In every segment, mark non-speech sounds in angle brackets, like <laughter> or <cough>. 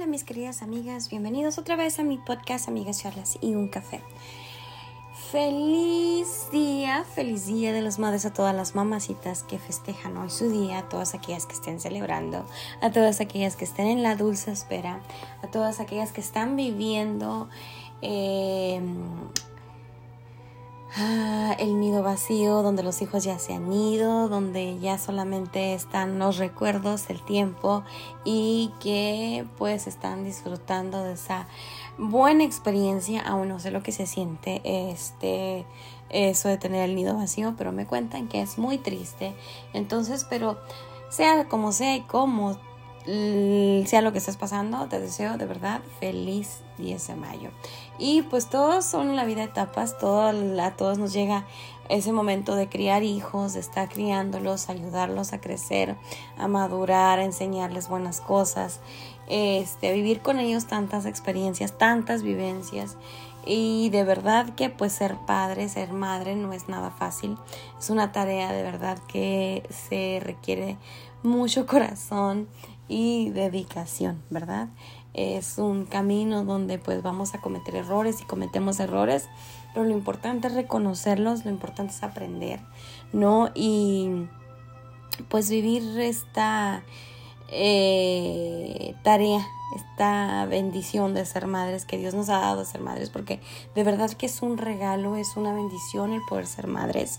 Hola mis queridas amigas, bienvenidos otra vez a mi podcast Amigas Charlas y un café. Feliz día, feliz día de las madres a todas las mamacitas que festejan hoy su día, a todas aquellas que estén celebrando, a todas aquellas que estén en la dulce espera, a todas aquellas que están viviendo eh, Ah, el nido vacío donde los hijos ya se han ido, donde ya solamente están los recuerdos, el tiempo y que pues están disfrutando de esa buena experiencia, aún no sé lo que se siente este eso de tener el nido vacío, pero me cuentan que es muy triste. Entonces, pero sea como sea y como sea lo que estés pasando, te deseo de verdad feliz 10 de mayo. Y pues todos son la vida etapas, todo, a todos nos llega ese momento de criar hijos, de estar criándolos, ayudarlos a crecer, a madurar, a enseñarles buenas cosas, este, vivir con ellos tantas experiencias, tantas vivencias. Y de verdad que pues ser padre, ser madre no es nada fácil. Es una tarea de verdad que se requiere mucho corazón y dedicación, ¿verdad? Es un camino donde pues vamos a cometer errores y cometemos errores, pero lo importante es reconocerlos, lo importante es aprender, ¿no? Y pues vivir esta eh, tarea, esta bendición de ser madres que Dios nos ha dado de ser madres, porque de verdad que es un regalo, es una bendición el poder ser madres.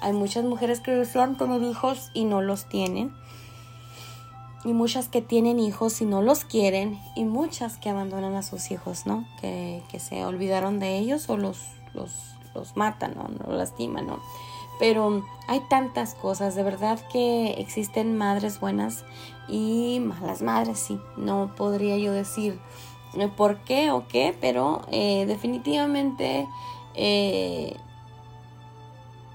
Hay muchas mujeres que desean tener hijos y no los tienen y muchas que tienen hijos y no los quieren y muchas que abandonan a sus hijos, ¿no? Que, se olvidaron de ellos o los, los, los matan, ¿no? Los lastiman, ¿no? Pero hay tantas cosas, de verdad que existen madres buenas y malas madres, sí. No podría yo decir eh, por qué o qué, pero eh, definitivamente eh,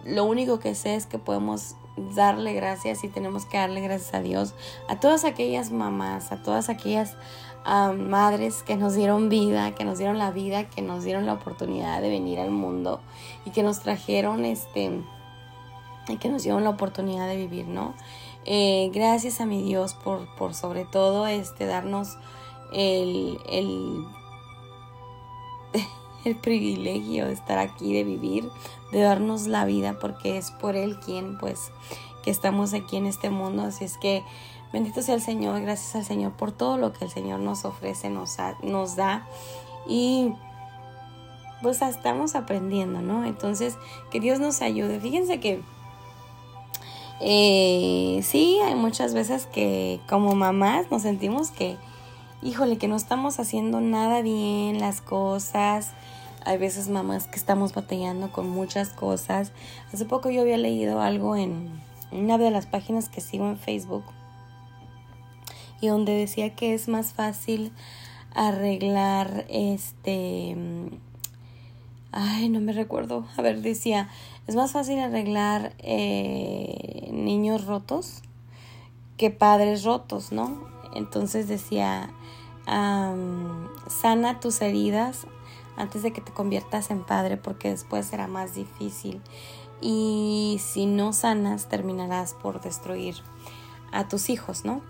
lo único que sé es que podemos darle gracias y tenemos que darle gracias a Dios, a todas aquellas mamás, a todas aquellas madres que nos dieron vida, que nos dieron la vida, que nos dieron la oportunidad de venir al mundo y que nos trajeron este y que nos dieron la oportunidad de vivir, ¿no? Eh, gracias a mi Dios por, por sobre todo este darnos el, el <laughs> el privilegio de estar aquí, de vivir, de darnos la vida, porque es por Él quien, pues, que estamos aquí en este mundo. Así es que bendito sea el Señor, gracias al Señor por todo lo que el Señor nos ofrece, nos, nos da. Y pues estamos aprendiendo, ¿no? Entonces, que Dios nos ayude. Fíjense que eh, sí, hay muchas veces que como mamás nos sentimos que, híjole, que no estamos haciendo nada bien las cosas, hay veces mamás que estamos batallando con muchas cosas. Hace poco yo había leído algo en una de las páginas que sigo en Facebook y donde decía que es más fácil arreglar este ay no me recuerdo a ver decía es más fácil arreglar eh, niños rotos que padres rotos no entonces decía sana tus heridas antes de que te conviertas en padre porque después será más difícil y si no sanas terminarás por destruir a tus hijos, ¿no?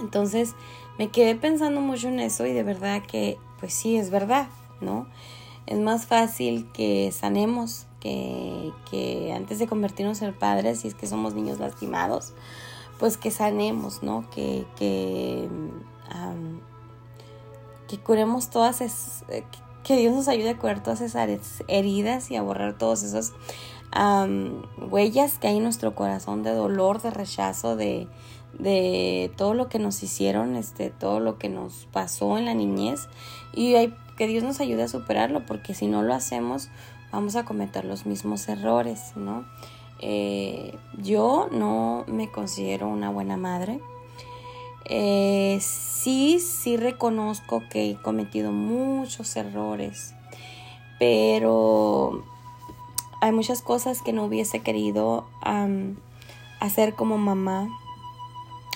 Entonces me quedé pensando mucho en eso y de verdad que pues sí es verdad, ¿no? Es más fácil que sanemos que, que antes de convertirnos en padres, si es que somos niños lastimados, pues que sanemos, ¿no? Que, que, que curemos todas esas, eh, que Dios nos ayude a curar todas esas heridas y a borrar todas esas huellas que hay en nuestro corazón de dolor, de rechazo, de, de todo lo que nos hicieron, este, todo lo que nos pasó en la niñez y hay, que Dios nos ayude a superarlo porque si no lo hacemos vamos a cometer los mismos errores, ¿no? Eh, yo no me considero una buena madre. Eh, sí, sí reconozco que he cometido muchos errores, pero hay muchas cosas que no hubiese querido hacer como mamá.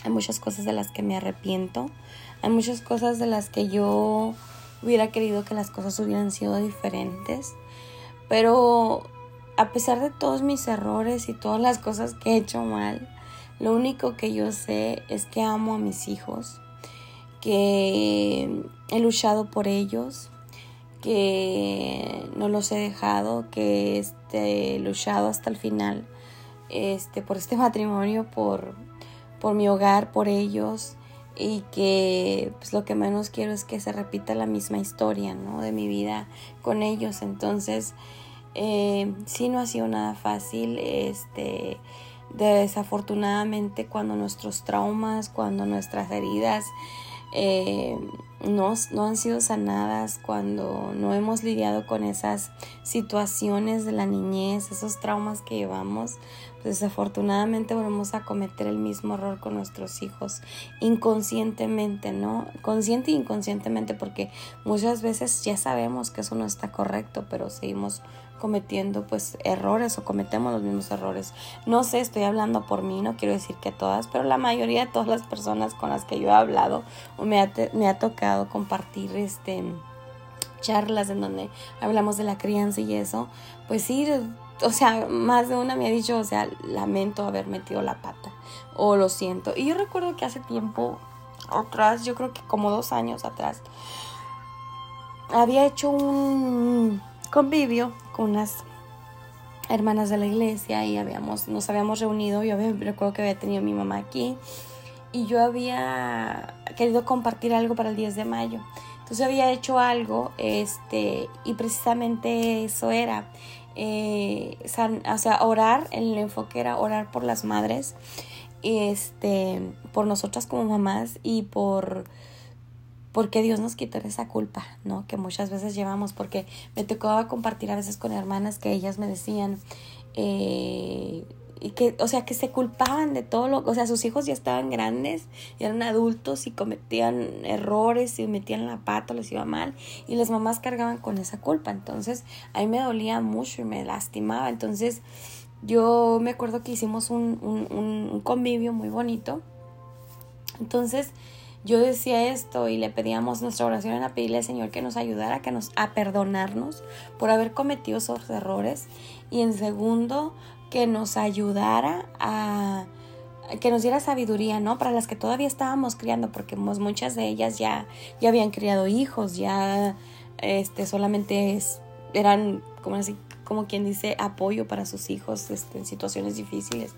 Hay muchas cosas de las que me arrepiento. Hay muchas cosas de las que yo hubiera querido que las cosas hubieran sido diferentes. Pero a pesar de todos mis errores y todas las cosas que he hecho mal, lo único que yo sé es que amo a mis hijos, que he luchado por ellos, que no los he dejado, que este, he luchado hasta el final este, por este matrimonio, por, por mi hogar, por ellos y que pues, lo que menos quiero es que se repita la misma historia ¿no? de mi vida con ellos. Entonces, eh, sí no ha sido nada fácil. Este, desafortunadamente cuando nuestros traumas, cuando nuestras heridas eh, no, no, han sido sanadas, cuando no hemos lidiado con esas situaciones de la niñez, esos traumas que llevamos, pues desafortunadamente volvemos a cometer el mismo error con nuestros hijos inconscientemente, ¿no? Consciente e inconscientemente, porque muchas veces ya sabemos que eso no está correcto, pero seguimos cometiendo pues errores o cometemos los mismos errores. No sé, estoy hablando por mí, no quiero decir que todas, pero la mayoría de todas las personas con las que yo he hablado o me ha, me ha tocado compartir este charlas en donde hablamos de la crianza y eso, pues sí, o sea, más de una me ha dicho, o sea, lamento haber metido la pata o lo siento. Y yo recuerdo que hace tiempo atrás, yo creo que como dos años atrás, había hecho un convivio con unas hermanas de la iglesia y habíamos, nos habíamos reunido. Yo recuerdo que había tenido mi mamá aquí y yo había querido compartir algo para el 10 de mayo. Entonces había hecho algo, este, y precisamente eso era, eh, o sea, orar, el enfoque era orar por las madres, este, por nosotras como mamás y por porque Dios nos quitara esa culpa, ¿no? Que muchas veces llevamos, porque me tocaba compartir a veces con hermanas que ellas me decían, eh, y que, o sea, que se culpaban de todo lo, o sea, sus hijos ya estaban grandes, eran adultos y cometían errores y metían la pata, les iba mal, y las mamás cargaban con esa culpa, entonces a mí me dolía mucho y me lastimaba, entonces yo me acuerdo que hicimos un, un, un convivio muy bonito, entonces yo decía esto y le pedíamos nuestra oración en a pedirle al Señor que nos ayudara que nos, a perdonarnos por haber cometido esos errores y en segundo que nos ayudara a que nos diera sabiduría, ¿no? Para las que todavía estábamos criando, porque muchas de ellas ya, ya habían criado hijos, ya este, solamente eran, como así, como quien dice, apoyo para sus hijos este, en situaciones difíciles.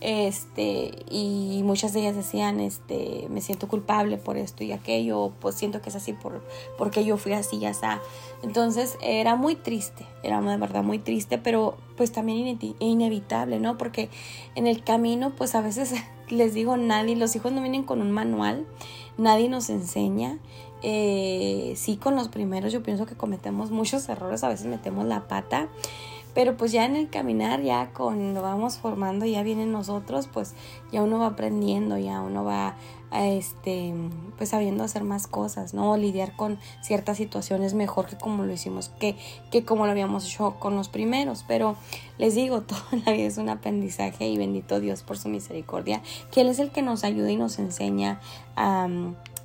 Este, y muchas de ellas decían, este, me siento culpable por esto y aquello, pues siento que es así por, porque yo fui así, ya está. Entonces era muy triste, era de verdad muy triste, pero pues también inevitable, ¿no? Porque en el camino, pues a veces <laughs> les digo, nadie, los hijos no vienen con un manual, nadie nos enseña eh, sí, con los primeros yo pienso que cometemos muchos errores, a veces metemos la pata, pero pues ya en el caminar, ya cuando vamos formando, ya vienen nosotros, pues ya uno va aprendiendo, ya uno va este pues sabiendo hacer más cosas, ¿no? Lidiar con ciertas situaciones mejor que como lo hicimos, que, que como lo habíamos hecho con los primeros. Pero les digo, <laughs> toda la vida es un aprendizaje y bendito Dios por su misericordia, que Él es el que nos ayuda y nos enseña a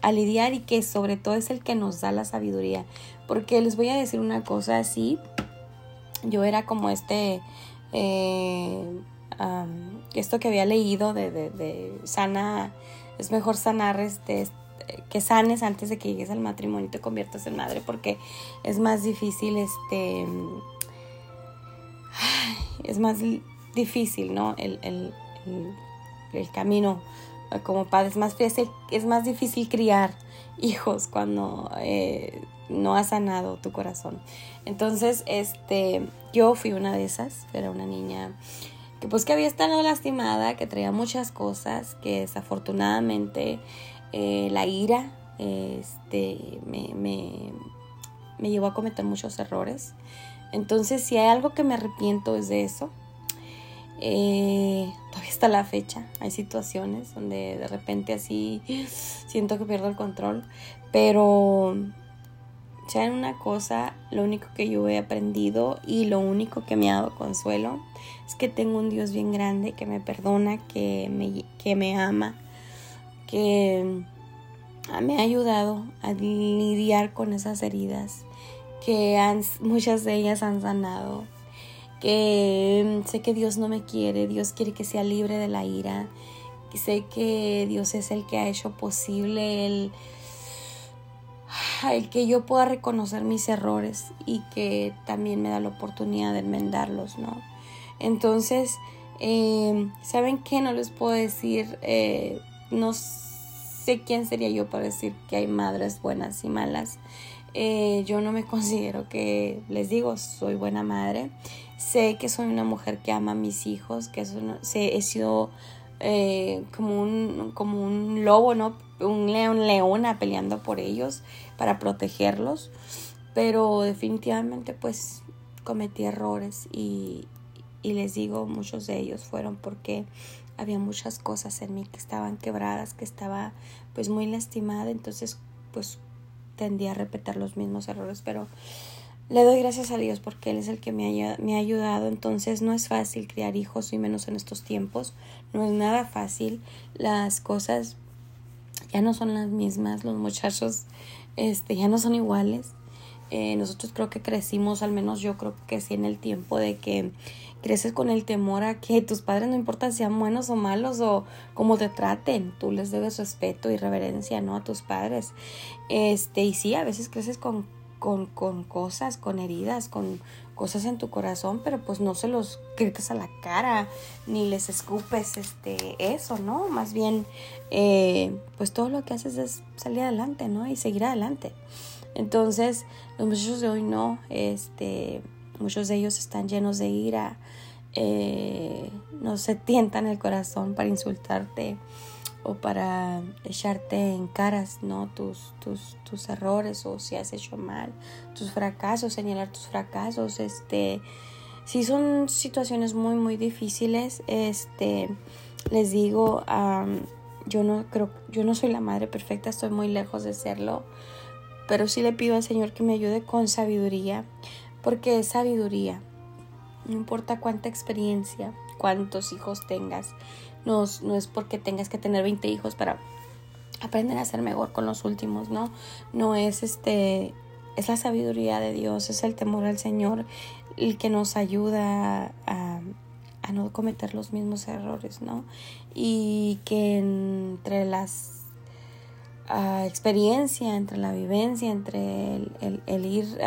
a lidiar y que sobre todo es el que nos da la sabiduría. Porque les voy a decir una cosa así, yo era como este, eh, esto que había leído de, de, sana, es mejor sanar este, que sanes antes de que llegues al matrimonio y te conviertas en madre porque es más difícil este es más difícil no el, el, el camino como padres más es más difícil criar hijos cuando eh, no has sanado tu corazón. Entonces, este, yo fui una de esas, era una niña que pues que había estado lastimada, que traía muchas cosas, que desafortunadamente eh, la ira este, me, me, me llevó a cometer muchos errores. Entonces, si hay algo que me arrepiento es de eso, eh, todavía está la fecha. Hay situaciones donde de repente así <gasps> siento que pierdo el control. Pero ya en una cosa, lo único que yo he aprendido y lo único que me ha dado consuelo es que tengo un Dios bien grande que me perdona, que me, que me ama, que me ha ayudado a lidiar con esas heridas, que muchas de ellas han sanado que sé que Dios no me quiere, Dios quiere que sea libre de la ira, sé que Dios es el que ha hecho posible el, <sighs> el que yo pueda reconocer mis errores y que también me da la oportunidad de enmendarlos, ¿no? Entonces, eh, ¿saben qué? No les puedo decir, eh, no sé quién sería yo para decir que hay madres buenas y malas. Eh, yo no me <laughs> considero que, les digo, soy buena madre. Sé que soy una mujer que ama a mis hijos, que es he sido como, un, como un lobo, ¿no? Un león, leona peleando por ellos para protegerlos. Pero definitivamente pues cometí errores y, y les digo, muchos de ellos fueron porque había muchas cosas en mí que estaban quebradas, que estaba pues muy lastimada, entonces pues tendía a repetir los mismos errores, pero le doy gracias a Dios porque Él es el que me ha, ayudado, entonces no es fácil criar hijos y menos en estos tiempos, no es nada fácil, las cosas ya no son las mismas, los muchachos este, ya no son iguales. Eh, nosotros creo que crecimos, al menos yo creo que sí, en el tiempo de que creces con el temor a que tus padres, no importa si sean buenos o malos o cómo te traten, tú les debes respeto y reverencia, ¿no? A tus padres. Este, y sí, a veces creces con, con, con cosas, con heridas, con cosas en tu corazón, pero pues no se los grites a la cara, ni les escupes este, eso, ¿no? Más bien, eh, pues todo lo que haces es salir adelante, ¿no? Y seguir adelante. Entonces, los muchachos de hoy no, este, muchos de ellos están llenos de ira, eh, no se tientan el corazón para insultarte o para echarte en caras, ¿no? Tus, tus, tus errores o si has hecho mal, tus fracasos, señalar tus fracasos, este, si son situaciones muy, muy difíciles, este, les digo, yo no creo, yo no soy la madre perfecta, estoy muy lejos de serlo, pero sí le pido al Señor que me ayude con sabiduría, porque es sabiduría, no importa cuánta experiencia, cuántos hijos tengas, no, no es porque tengas que tener 20 hijos para aprender a ser mejor con los últimos, ¿no? No es este, es la sabiduría de Dios, es el temor al Señor el que nos ayuda a, a no cometer los mismos errores, ¿no? Y que entre las uh, experiencia, entre la vivencia, entre el, el, ir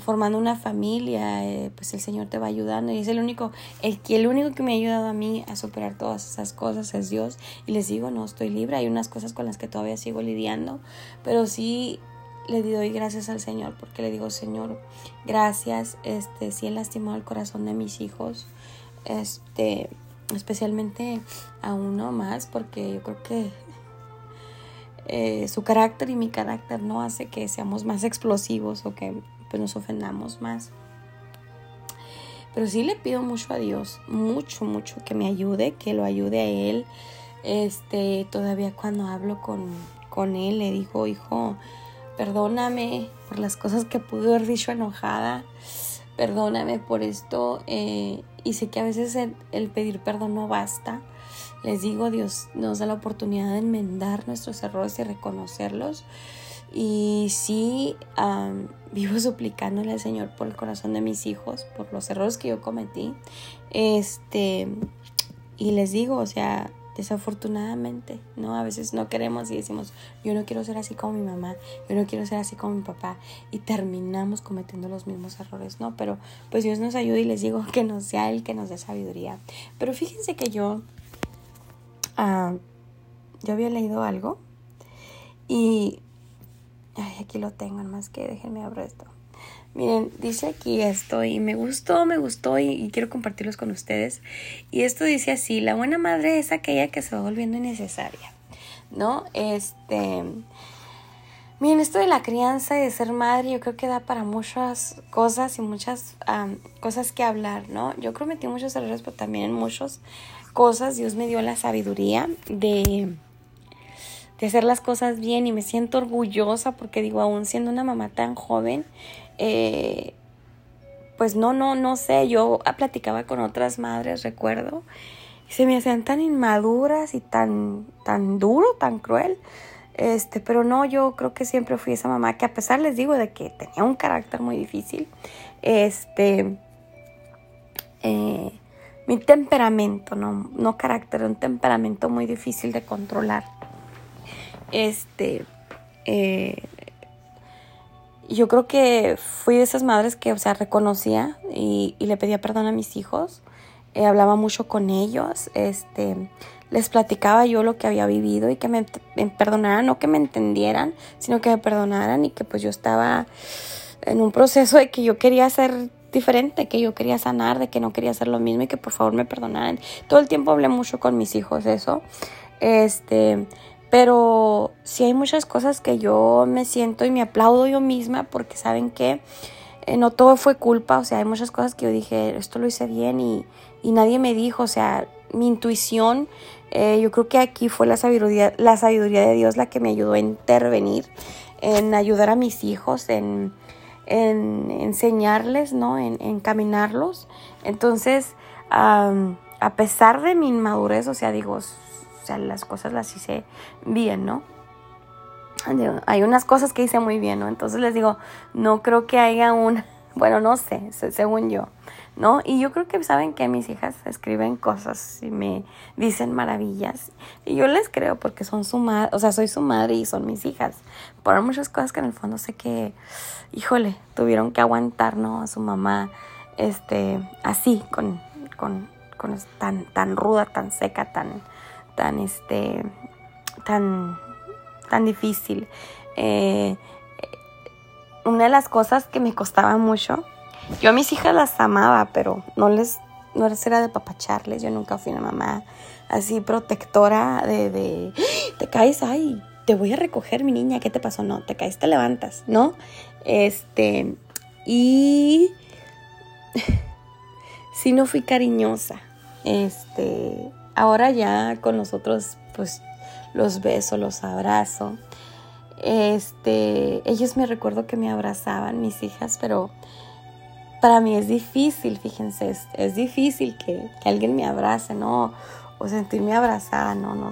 formando una familia, eh, pues el Señor te va ayudando y es el único, el, el único que me ha ayudado a mí a superar todas esas cosas es Dios. Y les digo, no estoy libre, hay unas cosas con las que todavía sigo lidiando, pero sí le doy gracias al Señor porque le digo, Señor, gracias, este, sí he lastimado el corazón de mis hijos, este, especialmente a uno más porque yo creo que eh, su carácter y mi carácter no hace que seamos más explosivos o que pues nos ofendamos más. Pero sí le pido mucho a Dios, mucho, mucho que me ayude, que lo ayude a Él. Este, todavía cuando hablo con, con Él, le digo, hijo, perdóname por las cosas que pude haber dicho enojada, perdóname por esto. Eh, y sé que a veces el, pedir perdón no basta. Les digo, Dios nos da la oportunidad de enmendar nuestros errores y reconocerlos. Y sí, <laughs> vivo suplicándole al Señor por el corazón de mis hijos, por los errores que yo cometí. Este, y les digo, o sea, desafortunadamente, ¿no? A veces no queremos y decimos, yo no quiero ser así como mi mamá, yo no quiero ser así como mi papá, y terminamos cometiendo los mismos errores, ¿no? Pero pues Dios nos ayuda y les digo que no sea Él que nos dé sabiduría. Pero fíjense que yo, uh, yo había leído algo y Ay, aquí lo tengo, más que déjenme abrir esto. Miren, dice aquí esto y me gustó, me gustó y, quiero compartirlos con ustedes. Y esto dice así, la buena madre es aquella que se va volviendo innecesaria, ¿no? Este, miren, esto de la crianza y de ser madre yo creo que da para muchas cosas y muchas cosas que hablar, ¿no? Yo cometí muchos errores, pero también en muchas cosas Dios me dio la sabiduría de de hacer las cosas bien y me siento orgullosa porque digo, aún siendo una mamá tan joven, eh, pues no, no, no sé, yo platicaba con otras madres, recuerdo, y se me hacían tan inmaduras y tan, tan duro, tan cruel. Este, pero no, yo creo que siempre fui esa mamá que a pesar les digo de que tenía un carácter muy difícil, este, eh, mi temperamento, no, no carácter, un temperamento muy difícil de controlar este, eh, yo creo que fui de esas madres que, o sea, reconocía y, le pedía perdón a mis hijos. Eh, hablaba mucho con ellos, este, les platicaba yo lo que había vivido y que me, me, perdonaran, no que me entendieran, sino que me perdonaran y que pues yo estaba en un proceso de que yo quería ser diferente, que yo quería sanar, de que no quería hacer lo mismo y que por favor me perdonaran. Todo el tiempo hablé mucho con mis hijos eso. Este, pero sí hay muchas cosas que yo me siento y me aplaudo yo misma porque saben que eh, no todo fue culpa, o sea, hay muchas cosas que yo dije, esto lo hice bien y, nadie me dijo, o sea, mi intuición, eh, yo creo que aquí fue la sabiduría, la sabiduría de Dios la que me ayudó a intervenir, en ayudar a mis hijos, en, en enseñarles, ¿no? En encaminarlos. Entonces, a pesar de mi inmadurez, o sea, digo, o sea, las cosas las hice bien, ¿no? Hay unas cosas que hice muy bien, ¿no? Entonces les digo, no creo que haya un, <laughs> bueno, no sé, según yo, ¿no? Y yo creo que saben que mis hijas escriben cosas y me dicen maravillas. Y yo les creo porque son su madre, o sea, soy su madre y son mis hijas. Por muchas cosas que en el fondo sé que, híjole, tuvieron que aguantar, ¿no? A su mamá, este, así, con, con, con tan, tan ruda, tan seca, tan, tan, este, tan, tan difícil. Eh, una de las cosas que me costaba mucho, yo a mis hijas las amaba, pero no les, no les era de papacharles, yo nunca fui una mamá así protectora de, de te caes, ay, te voy a recoger mi niña, ¿qué te pasó? No, te caes, te levantas, ¿no? Este, y <laughs> sí no fui cariñosa, este, Ahora ya con nosotros pues los beso, los abrazo. Este, ellos me recuerdo que me abrazaban, mis hijas, pero para mí es difícil, fíjense, es, difícil que, alguien me abrace, ¿no? O sentirme abrazada, ¿no? No,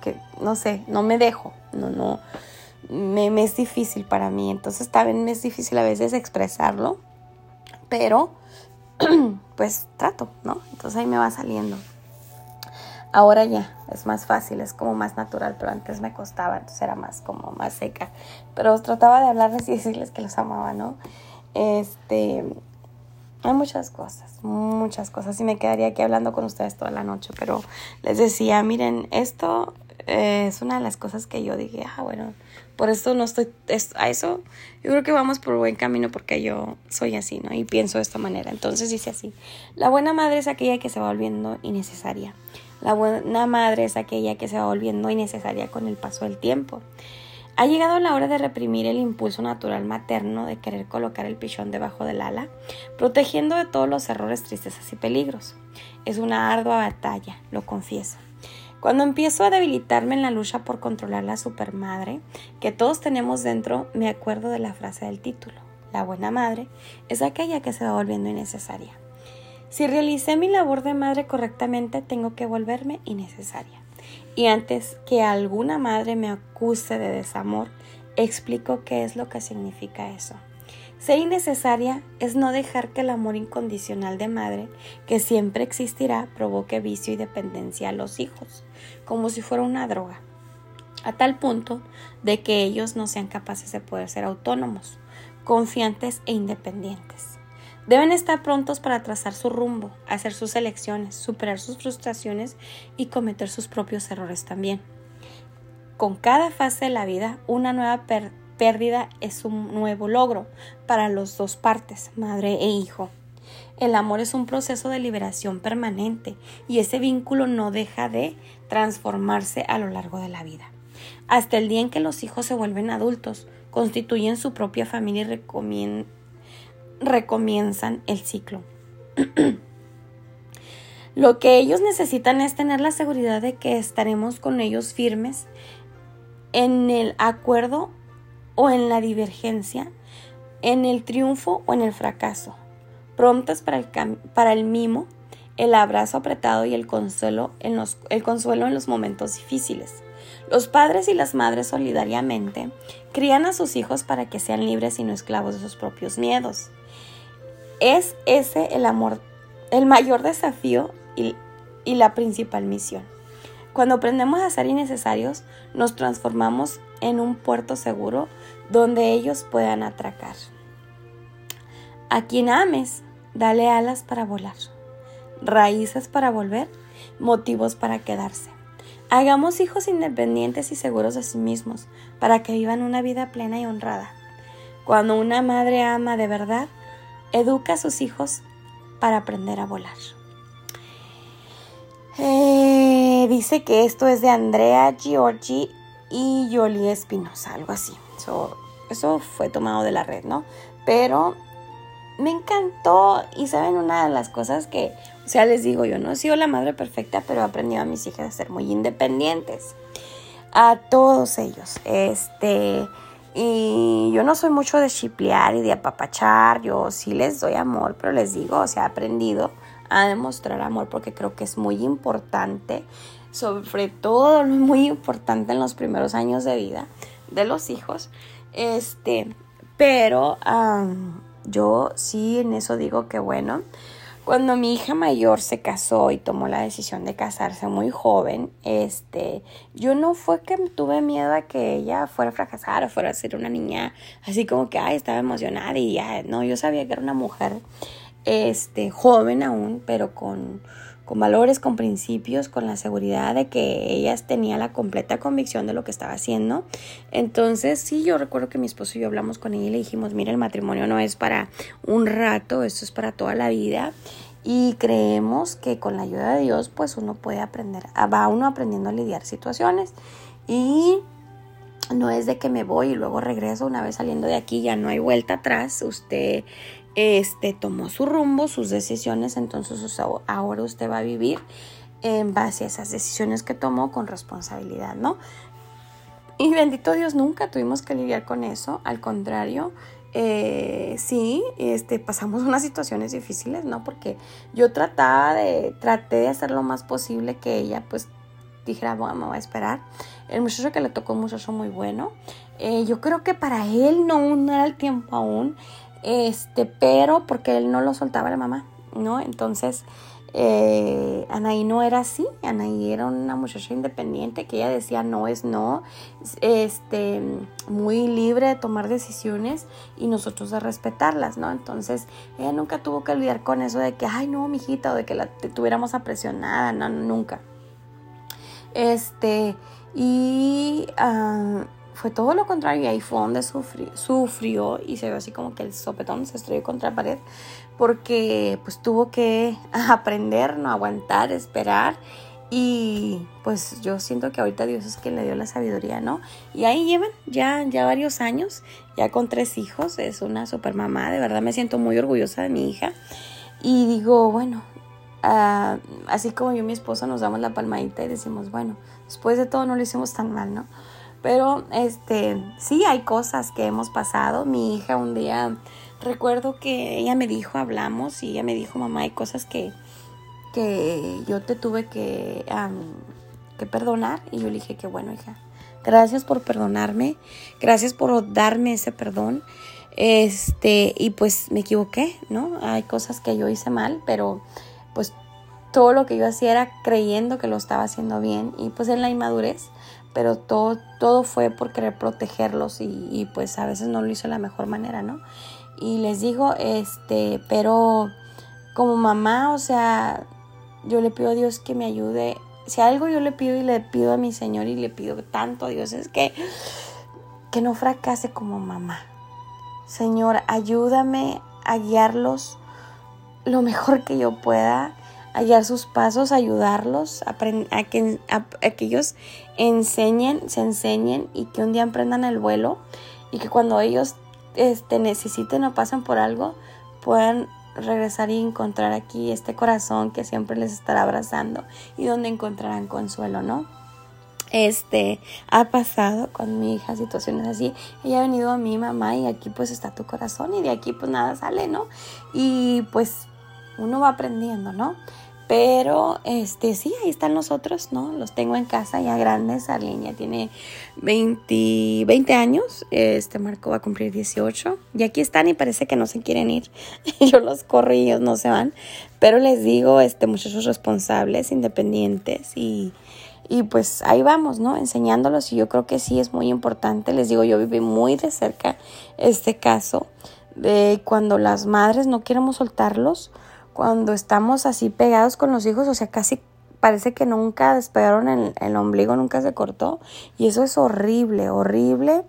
que, no sé, no me dejo, no, no, me, me, es difícil para mí, entonces también me es difícil a veces expresarlo, pero <clears throat> pues trato, ¿no? Entonces ahí me va saliendo. Ahora ya es más fácil, es como más natural, pero antes me costaba, entonces era más como más seca. Pero trataba de hablarles y decirles que los amaba, ¿no? Este, hay muchas cosas, muchas cosas. Y me quedaría aquí hablando con ustedes toda la noche, pero les decía, miren, esto es una de las cosas que yo dije, ah, bueno, por esto no estoy, a eso yo creo que vamos por buen camino porque yo soy así, ¿no? Y pienso de esta manera. Entonces dice así, la buena madre es aquella que se va volviendo innecesaria. La buena madre es aquella que se va volviendo innecesaria con el paso del tiempo. Ha llegado la hora de reprimir el impulso natural materno de querer colocar el pichón debajo del ala, protegiendo de todos los errores, tristezas y peligros. Es una ardua batalla, lo confieso. Cuando empiezo a debilitarme en la lucha por controlar la supermadre que todos tenemos dentro, me acuerdo de la frase del título. La buena madre es aquella que se va volviendo innecesaria. Si realicé mi labor de madre correctamente, tengo que volverme innecesaria. Y antes que alguna madre me acuse de desamor, explico qué es lo que significa eso. Ser innecesaria es no dejar que el amor incondicional de madre, que siempre existirá, provoque vicio y dependencia a los hijos, como si fuera una droga, a tal punto de que ellos no sean capaces de poder ser autónomos, confiantes e independientes. Deben estar prontos para trazar su rumbo, hacer sus elecciones, superar sus frustraciones y cometer sus propios errores también. Con cada fase de la vida, una nueva pérdida es un nuevo logro para las dos partes, madre e hijo. El amor es un proceso de liberación permanente y ese vínculo no deja de transformarse a lo largo de la vida. Hasta el día en que los hijos se vuelven adultos, constituyen su propia familia y recomiendan recomienzan el ciclo. <clears throat> Lo que ellos necesitan es tener la seguridad de que estaremos con ellos firmes en el acuerdo o en la divergencia, en el triunfo o en el fracaso, prontas para el, para el mimo, el abrazo apretado y el consuelo, en los, el consuelo en los momentos difíciles. Los padres y las madres solidariamente crían a sus hijos para que sean libres y no esclavos de sus propios miedos. Es ese el amor, el mayor desafío y, la principal misión. Cuando aprendemos a ser innecesarios, nos transformamos en un puerto seguro donde ellos puedan atracar. A quien ames, dale alas para volar, raíces para volver, motivos para quedarse. Hagamos hijos independientes y seguros de sí mismos, para que vivan una vida plena y honrada. Cuando una madre ama de verdad, educa a sus hijos para aprender a volar. Eh, dice que esto es de Andrea Giorgi y Yoli Espinosa, algo así. eso fue tomado de la red, ¿no? Pero me encantó y saben una de las cosas que, o sea, les digo, yo no he sido la madre perfecta, pero he aprendido a mis hijas a ser muy independientes. A todos ellos. Este, y yo no soy mucho de chiplear y de apapachar, yo sí les doy amor, pero les digo, o sea, he aprendido a demostrar amor porque creo que es muy importante, sobre todo <laughs> muy importante en los primeros años de vida de los hijos. Este, pero yo sí en eso digo que bueno, cuando mi hija mayor se casó y tomó la decisión de casarse muy joven, este, yo no fue que tuve miedo a que ella fuera a fracasar o fuera a ser una niña así como que, ay, estaba emocionada y ya, no, yo sabía que era una mujer este, joven aún, pero con, con valores, con principios, con la seguridad de que ellas tenía la completa convicción de lo que estaba haciendo. Entonces, sí, yo recuerdo que mi esposo y yo hablamos con ella y le dijimos, mira, el matrimonio no es para un rato, esto es para toda la vida. Y creemos que con la ayuda de Dios, pues uno puede aprender, va uno aprendiendo a lidiar situaciones. Y no es de que me voy y luego regreso una vez saliendo de aquí, ya no hay vuelta atrás. Usted este, tomó su rumbo, sus decisiones, entonces ahora usted va a vivir en base a esas decisiones que tomó con responsabilidad, ¿no? Y bendito Dios, nunca tuvimos que lidiar con eso, al contrario, eh, sí, este, pasamos <laughs> unas situaciones difíciles, ¿no? Porque yo trataba de, traté de hacer lo más posible que ella, pues, dijera, bueno, me voy a esperar. El muchacho que le tocó un muchacho muy bueno. Eh, yo creo que para él no, no era el tiempo aún este, pero porque él no lo soltaba la mamá, ¿no? Entonces, eh, Anaí no era así, Anaí era una muchacha independiente que ella decía no es no, este, muy libre de tomar decisiones y nosotros de respetarlas, ¿no? Entonces, ella nunca tuvo que lidiar con eso de que, ay, no, mijita, o de que la tuviéramos apresionada, no, nunca. Este, y... Uh, fue todo lo contrario y ahí fue donde sufrió, y se ve así como que el sopetón se estrelló contra la pared porque pues tuvo que <laughs> aprender, no aguantar, esperar y pues yo siento que ahorita Dios es quien le dio la sabiduría, ¿no? Y ahí llevan ya, ya varios años, ya con tres hijos, es una super mamá, de verdad me siento muy orgullosa de mi hija y digo, bueno, ah, así como yo y mi esposo nos damos la palmadita y decimos, bueno, después de todo no lo hicimos tan mal, ¿no? Pero este, sí hay cosas que hemos pasado. Mi hija un día, recuerdo que ella me dijo, hablamos y ella me dijo, mamá, hay cosas que, que yo te tuve que, que perdonar. Y yo le dije que bueno, hija, gracias por perdonarme, gracias por darme ese perdón. Este, y pues me equivoqué, ¿no? Hay cosas que yo hice mal, pero pues todo lo que yo hacía era creyendo que lo estaba haciendo bien y pues en la inmadurez pero todo, todo fue por querer protegerlos y, pues a veces no lo hizo de la mejor manera, ¿no? Y les digo, este, pero como mamá, o sea, yo le pido a Dios que me ayude. Si algo yo le pido y le pido a mi Señor y le pido tanto a Dios es que, que no fracase como mamá. Señor, ayúdame a guiarlos lo mejor que yo pueda hallar sus pasos, ayudarlos, a, que, a, que ellos enseñen, se enseñen y que un día emprendan el vuelo y que cuando ellos este, necesiten o pasen por algo, puedan regresar y encontrar aquí este corazón que siempre les estará abrazando y donde encontrarán consuelo, ¿no? Este ha pasado con mi hija situaciones así. Ella ha venido a mi mamá y aquí pues está tu corazón y de aquí pues nada sale, ¿no? Y pues uno va aprendiendo, ¿no? Pero, este, sí, ahí están los otros, ¿no? Los tengo en casa ya grandes. Arlene tiene 20, 20 años. Este Marco va a cumplir 18. Y aquí están y parece que no se quieren ir. <laughs> Yo los corro y ellos no se van. Pero les digo, este, muchachos responsables, independientes y y pues ahí vamos, ¿no? Enseñándolos y yo creo que sí es muy importante. Les digo, yo viví muy de cerca este caso de cuando las madres no queremos soltarlos, cuando estamos así pegados con los hijos, o sea, casi parece que nunca despegaron el, el ombligo, nunca se cortó y eso es horrible, horrible.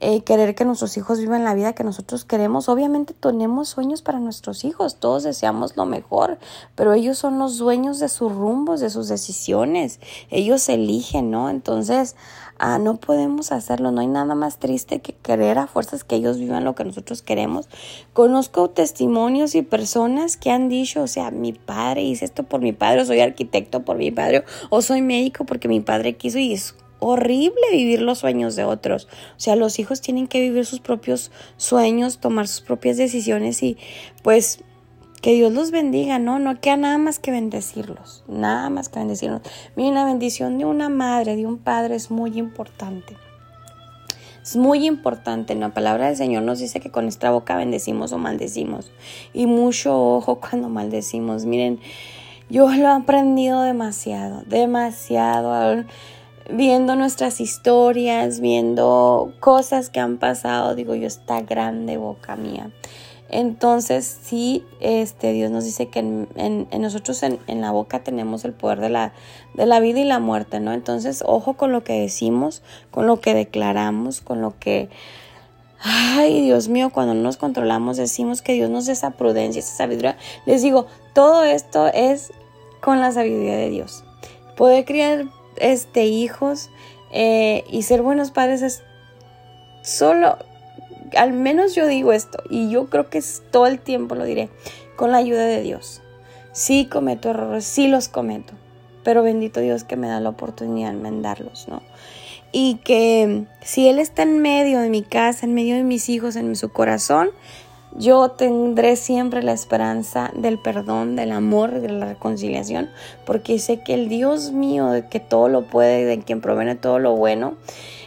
Eh, querer que nuestros hijos vivan la vida que nosotros queremos. Obviamente tenemos sueños para nuestros hijos, todos deseamos lo mejor, pero ellos son los dueños de sus rumbos, de sus decisiones, ellos eligen, ¿no? Entonces, ah, no podemos hacerlo, no hay nada más triste que querer a fuerzas que ellos vivan lo que nosotros queremos. Conozco testimonios y personas que han dicho, o sea, mi padre hice esto por mi padre, o soy arquitecto por mi padre, o soy médico porque mi padre quiso y es horrible vivir los sueños de otros. O sea, los hijos tienen que vivir sus propios sueños, tomar sus propias decisiones y pues que Dios los bendiga, ¿no? No queda nada más que bendecirlos, nada más que bendecirlos. Miren, la bendición de una madre, de un padre es muy importante. Es muy importante, la palabra del Señor nos dice que con nuestra boca bendecimos o maldecimos. Y mucho ojo <laughs> cuando maldecimos. Miren, yo lo he aprendido demasiado, demasiado viendo nuestras historias, viendo cosas que han pasado, digo yo, está grande boca mía. Entonces, sí, este, Dios nos dice que en, nosotros en, la boca tenemos el poder de la, de la vida y la muerte, ¿no? Entonces, ojo con lo que decimos, con lo que declaramos, con lo que... Ay, Dios mío, cuando no nos controlamos decimos que Dios nos dé esa prudencia, esa sabiduría. Les digo, todo esto es con la sabiduría de Dios. Poder criar este, hijos eh, y ser buenos padres es solo, al menos yo digo esto, y yo creo que es, todo el tiempo lo diré, con la ayuda de Dios. Sí cometo errores, sí los cometo, pero bendito Dios que me da la oportunidad de enmendarlos, ¿no? Y que si Él está en medio de mi casa, en medio de mis hijos, en su corazón, yo tendré siempre la esperanza del perdón, del amor, de la reconciliación, porque sé que el Dios mío, de que todo lo puede, de quien proviene todo lo bueno,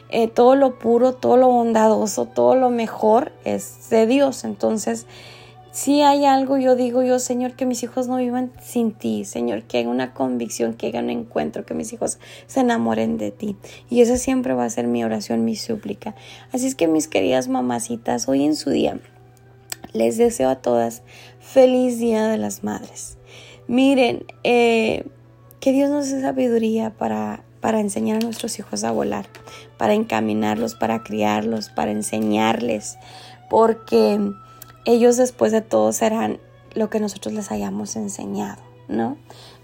eh, todo lo puro, todo lo bondadoso, todo lo mejor es de Dios. Entonces, si hay algo, yo digo yo, Señor, que mis hijos no vivan sin ti, Señor, que haya una convicción, que haya un encuentro, que mis hijos se enamoren de ti. Y esa siempre va a ser mi oración, mi súplica. Así es que mis queridas mamacitas, hoy en su día, les deseo a todas feliz Día de las Madres. Miren, eh, que Dios nos dé sabiduría para, para enseñar a nuestros hijos a volar, para encaminarlos, para criarlos, para enseñarles, porque ellos después de todo serán lo que nosotros les hayamos enseñado, ¿no?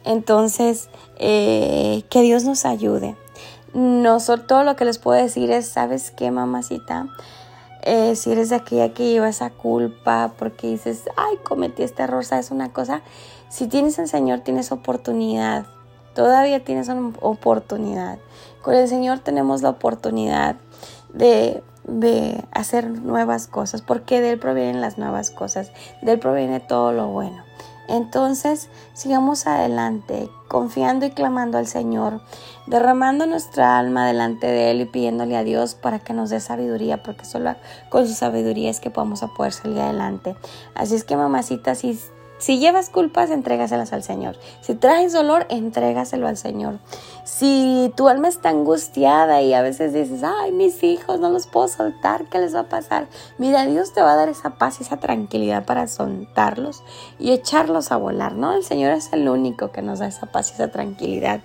Entonces, eh, que Dios nos ayude. Nosotros todo lo que les puedo decir es, ¿sabes qué, mamacita? Eh, si eres aquella que lleva esa culpa porque dices, ay, cometí este error, ¿sabes una cosa? Si tienes al Señor, tienes oportunidad. Todavía tienes una oportunidad. Con el Señor tenemos la oportunidad de, de hacer nuevas cosas, porque de Él provienen las nuevas cosas, de Él proviene todo lo bueno. Entonces, sigamos adelante, confiando y clamando al Señor, derramando nuestra alma delante de Él y pidiéndole a Dios para que nos dé sabiduría, porque solo con su sabiduría es que podamos poder salir adelante. Así es que, mamacita, si si llevas culpas, entrégaselas al Señor. Si traes dolor, entrégaselo al Señor. Si tu alma está angustiada y a veces dices, ay, mis hijos, no los puedo soltar, ¿qué les va a pasar? Mira, Dios te va a dar esa paz y esa tranquilidad para soltarlos y echarlos a volar, ¿no? El Señor es el único que nos da esa paz y esa tranquilidad.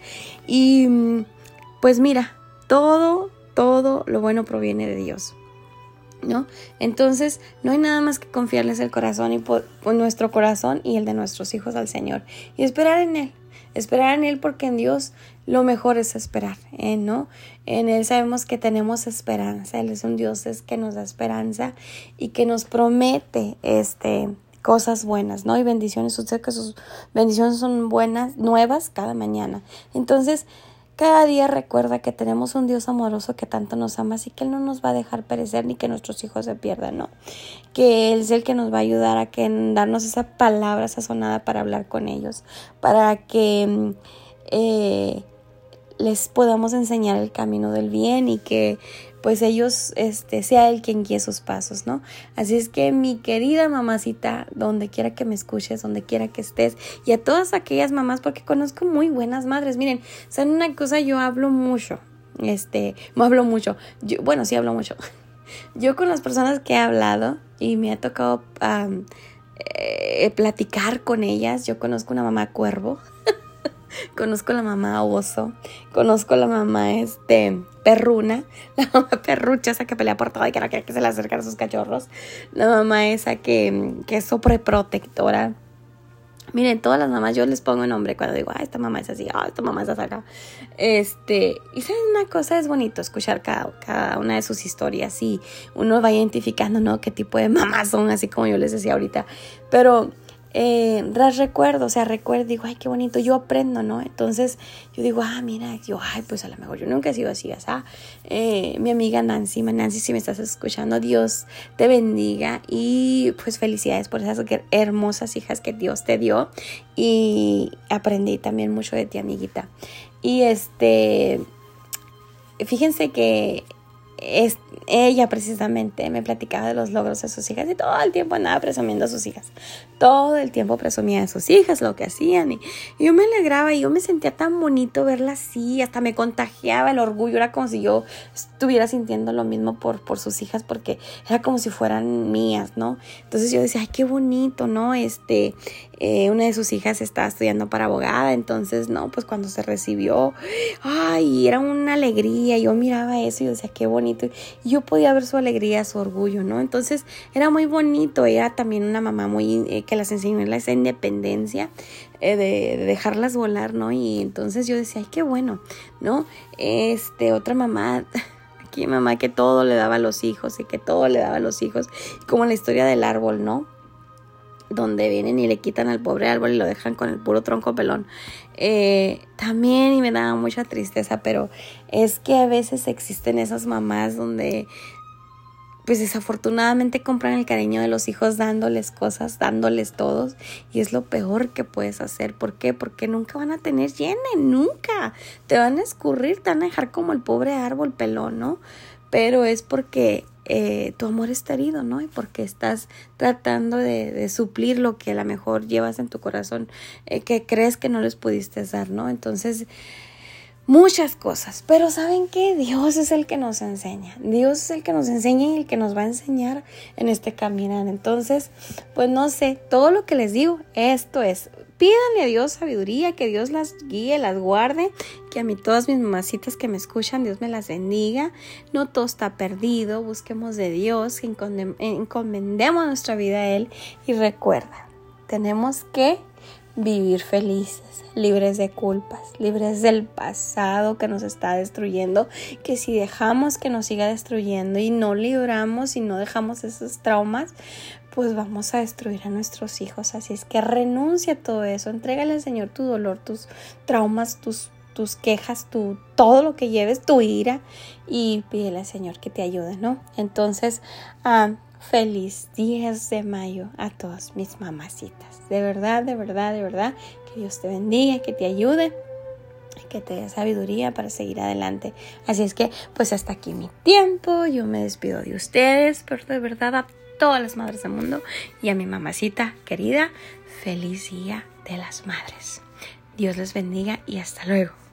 Y pues mira, todo, todo lo bueno proviene de Dios. ¿No? Entonces, no hay nada más que confiarles el corazón y por, nuestro corazón y el de nuestros hijos al Señor y esperar en Él. Esperar en Él porque en Dios lo mejor es esperar, ¿eh? ¿no? En Él sabemos que tenemos esperanza. Él es un Dios que nos da esperanza y que nos promete este cosas buenas, ¿no? Y bendiciones, usted que sus bendiciones son buenas, nuevas cada mañana. Entonces, cada día recuerda que tenemos un Dios amoroso que tanto nos ama, así que Él no nos va a dejar perecer ni que nuestros hijos se pierdan, ¿no? Que Él es el que nos va a ayudar a que darnos esa palabra sazonada para hablar con ellos, para que eh, les podamos enseñar el camino del bien y que pues ellos, este, sea el quien guíe sus pasos, ¿no? Así es que mi querida mamacita, donde quiera que me escuches, donde quiera que estés, y a todas aquellas mamás, porque conozco muy buenas madres, miren, ¿saben una cosa? Yo hablo mucho, este, no <laughs> hablo mucho, yo, bueno, sí hablo mucho. <laughs> Yo con las personas que he hablado y me ha tocado eh, platicar con ellas, yo conozco una mamá cuervo. <laughs> conozco la mamá oso, conozco la mamá este perruna, <laughs> la mamá perrucha esa que pelea por todo y que no quiere que se le acerquen a sus cachorros, la mamá esa que, que es sobreprotectora Miren, todas las mamás yo les pongo nombre cuando digo, ah, esta mamá es así, ah, esta mamá es acá. Este, y saben una cosa, es bonito escuchar cada, cada una de sus historias y uno va identificando, ¿no? Qué tipo de mamás son, así como yo les decía ahorita. Pero eh, recuerdo, o sea, recuerdo, digo, ay, qué bonito, yo aprendo, ¿no? Entonces yo digo, ah, mira, yo, ay, pues a lo mejor yo nunca he sido así, ¿sabes? Eh, mi amiga Nancy, Nancy, si me estás escuchando, Dios te bendiga y pues felicidades por esas hermosas hijas que Dios te dio y aprendí también mucho de ti, amiguita. Y este, fíjense que es, ella precisamente me platicaba de los logros de sus hijas y todo el tiempo andaba presumiendo a sus hijas. Todo el tiempo presumía de sus hijas, lo que hacían. Y, yo me alegraba y yo me sentía tan bonito verla así, hasta me contagiaba el orgullo. Era como si yo estuviera sintiendo lo mismo por, por sus hijas porque era como si fueran mías, ¿no? Entonces yo decía, ay, qué bonito, ¿no? Este, eh, una de sus hijas estaba estudiando para abogada, entonces, no, pues cuando se recibió, ay, era una alegría, yo miraba eso y decía, qué bonito, y yo podía ver su alegría, su orgullo, ¿no? Entonces, era muy bonito, ella también una mamá muy, eh, que las enseñó en esa independencia, eh, de, de, dejarlas volar, ¿no? Y entonces yo decía, ay, qué bueno, ¿no? Este, otra mamá... <laughs> Aquí mamá que todo le daba a los hijos y que todo le daba a los hijos, como la historia del árbol, ¿no? Donde vienen y le quitan al pobre árbol y lo dejan con el puro tronco pelón. Eh, también y me daba mucha tristeza, pero es que a veces existen esas mamás donde pues desafortunadamente compran el cariño de los hijos dándoles cosas, dándoles todos y es lo peor que puedes hacer. ¿Por qué? Porque nunca van a tener llene, nunca. Te van a escurrir, te van a dejar como el pobre árbol pelón, ¿no? Pero es porque eh, tu amor está herido, ¿no? Porque estás tratando de, suplir lo que a lo mejor llevas en tu corazón, eh, que crees que no les pudiste dar, ¿no? Entonces, muchas cosas. Pero ¿saben qué? Dios es el que nos enseña. Dios es el que nos enseña y el que nos va a enseñar en este caminar. Entonces, pues no sé, todo lo que les digo, esto es Pídanle a Dios sabiduría, que Dios las guíe, las guarde, a mí todas mis mamacitas que me escuchan, Dios me las bendiga. No todo está perdido, busquemos de Dios, encomendemos nuestra vida a Él y recuerda, tenemos que vivir felices, libres de culpas, libres del pasado que nos está destruyendo, que si dejamos que nos siga destruyendo y no libramos y no dejamos esos traumas, pues vamos a destruir a nuestros hijos. Así es que renuncia a todo eso, entrégale al Señor tu dolor, tus traumas, tus, tus quejas, tu, todo lo que lleves, tu ira y pídele al Señor que te ayude, ¿no? Entonces, ah, feliz 10 de mayo a todas mis mamacitas. De verdad, de verdad, de verdad, que Dios te bendiga, que te ayude que te dé sabiduría para seguir adelante. Así es que, pues hasta aquí mi tiempo. Yo me despido de ustedes, pero de verdad a todas las madres del mundo y a mi mamacita querida, feliz día de las madres. Dios les bendiga y hasta luego.